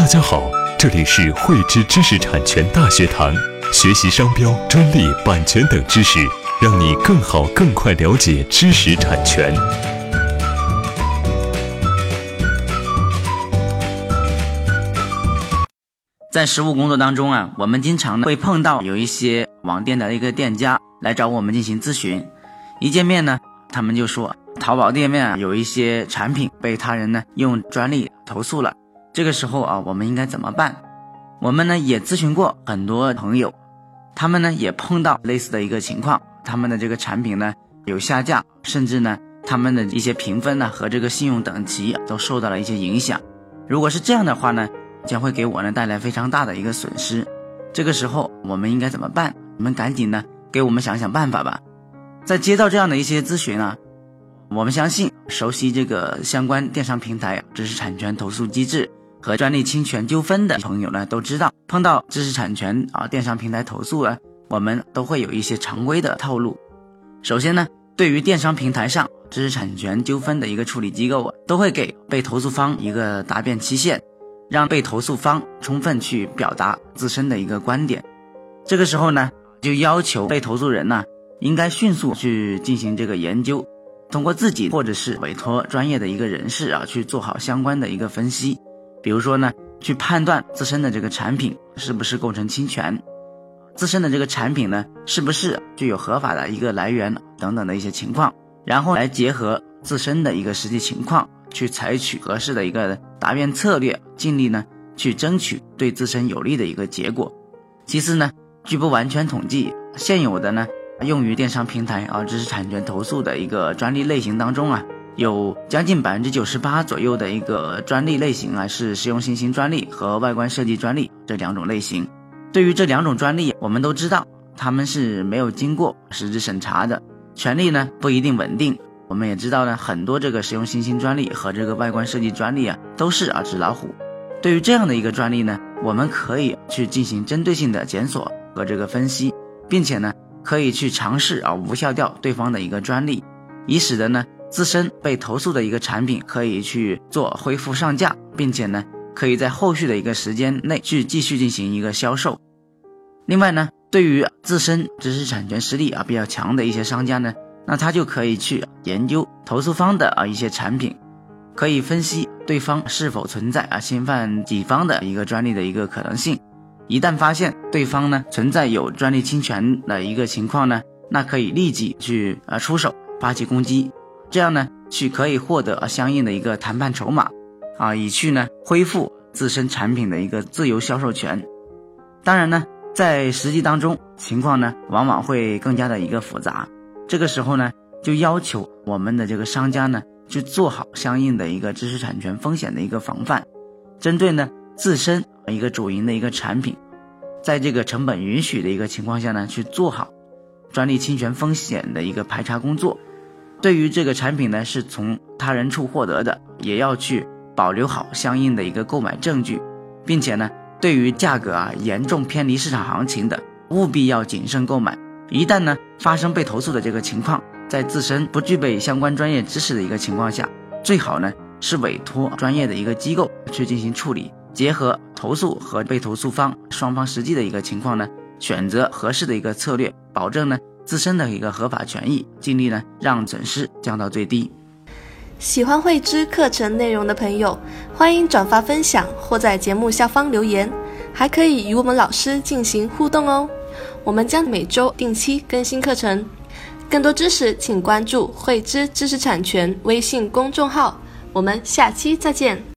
大家好，这里是汇知知识产权大学堂，学习商标、专利、版权等知识，让你更好、更快了解知识产权。在实务工作当中啊，我们经常会碰到有一些网店的一个店家来找我们进行咨询，一见面呢，他们就说淘宝店面啊有一些产品被他人呢用专利投诉了。这个时候啊，我们应该怎么办？我们呢也咨询过很多朋友，他们呢也碰到类似的一个情况，他们的这个产品呢有下架，甚至呢他们的一些评分呢和这个信用等级都受到了一些影响。如果是这样的话呢，将会给我呢带来非常大的一个损失。这个时候我们应该怎么办？你们赶紧呢给我们想想办法吧。在接到这样的一些咨询啊，我们相信熟悉这个相关电商平台知识产权投诉机制。和专利侵权纠纷的朋友呢，都知道碰到知识产权啊电商平台投诉啊，我们都会有一些常规的套路。首先呢，对于电商平台上知识产权纠纷的一个处理机构啊，都会给被投诉方一个答辩期限，让被投诉方充分去表达自身的一个观点。这个时候呢，就要求被投诉人呢，应该迅速去进行这个研究，通过自己或者是委托专业的一个人士啊，去做好相关的一个分析。比如说呢，去判断自身的这个产品是不是构成侵权，自身的这个产品呢是不是具有合法的一个来源等等的一些情况，然后来结合自身的一个实际情况，去采取合适的一个答辩策略，尽力呢去争取对自身有利的一个结果。其次呢，据不完全统计，现有的呢用于电商平台啊知识产权投诉的一个专利类型当中啊。有将近百分之九十八左右的一个专利类型啊，是实用新型专利和外观设计专利这两种类型。对于这两种专利，我们都知道他们是没有经过实质审查的，权利呢不一定稳定。我们也知道呢，很多这个实用新型专利和这个外观设计专利啊，都是啊纸老虎。对于这样的一个专利呢，我们可以去进行针对性的检索和这个分析，并且呢，可以去尝试啊无效掉对方的一个专利，以使得呢。自身被投诉的一个产品可以去做恢复上架，并且呢，可以在后续的一个时间内去继续进行一个销售。另外呢，对于自身知识产权实力啊比较强的一些商家呢，那他就可以去研究投诉方的啊一些产品，可以分析对方是否存在啊侵犯己方的一个专利的一个可能性。一旦发现对方呢存在有专利侵权的一个情况呢，那可以立即去啊出手发起攻击。这样呢，去可以获得相应的一个谈判筹码，啊，以去呢恢复自身产品的一个自由销售权。当然呢，在实际当中情况呢，往往会更加的一个复杂。这个时候呢，就要求我们的这个商家呢，去做好相应的一个知识产权风险的一个防范，针对呢自身一个主营的一个产品，在这个成本允许的一个情况下呢，去做好专利侵权风险的一个排查工作。对于这个产品呢，是从他人处获得的，也要去保留好相应的一个购买证据，并且呢，对于价格啊严重偏离市场行情的，务必要谨慎购买。一旦呢发生被投诉的这个情况，在自身不具备相关专业知识的一个情况下，最好呢是委托专业的一个机构去进行处理，结合投诉和被投诉方双方实际的一个情况呢，选择合适的一个策略，保证呢。自身的一个合法权益，尽力呢让损失降到最低。喜欢慧知课程内容的朋友，欢迎转发分享或在节目下方留言，还可以与我们老师进行互动哦。我们将每周定期更新课程，更多知识请关注慧知知识产权微信公众号。我们下期再见。